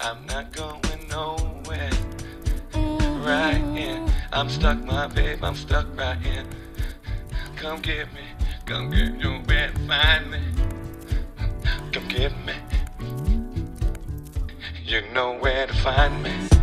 I'm not going nowhere. Right here, I'm stuck, my babe, I'm stuck right here. Come get me, come get you bed, find me. Come get me, you know where to find me.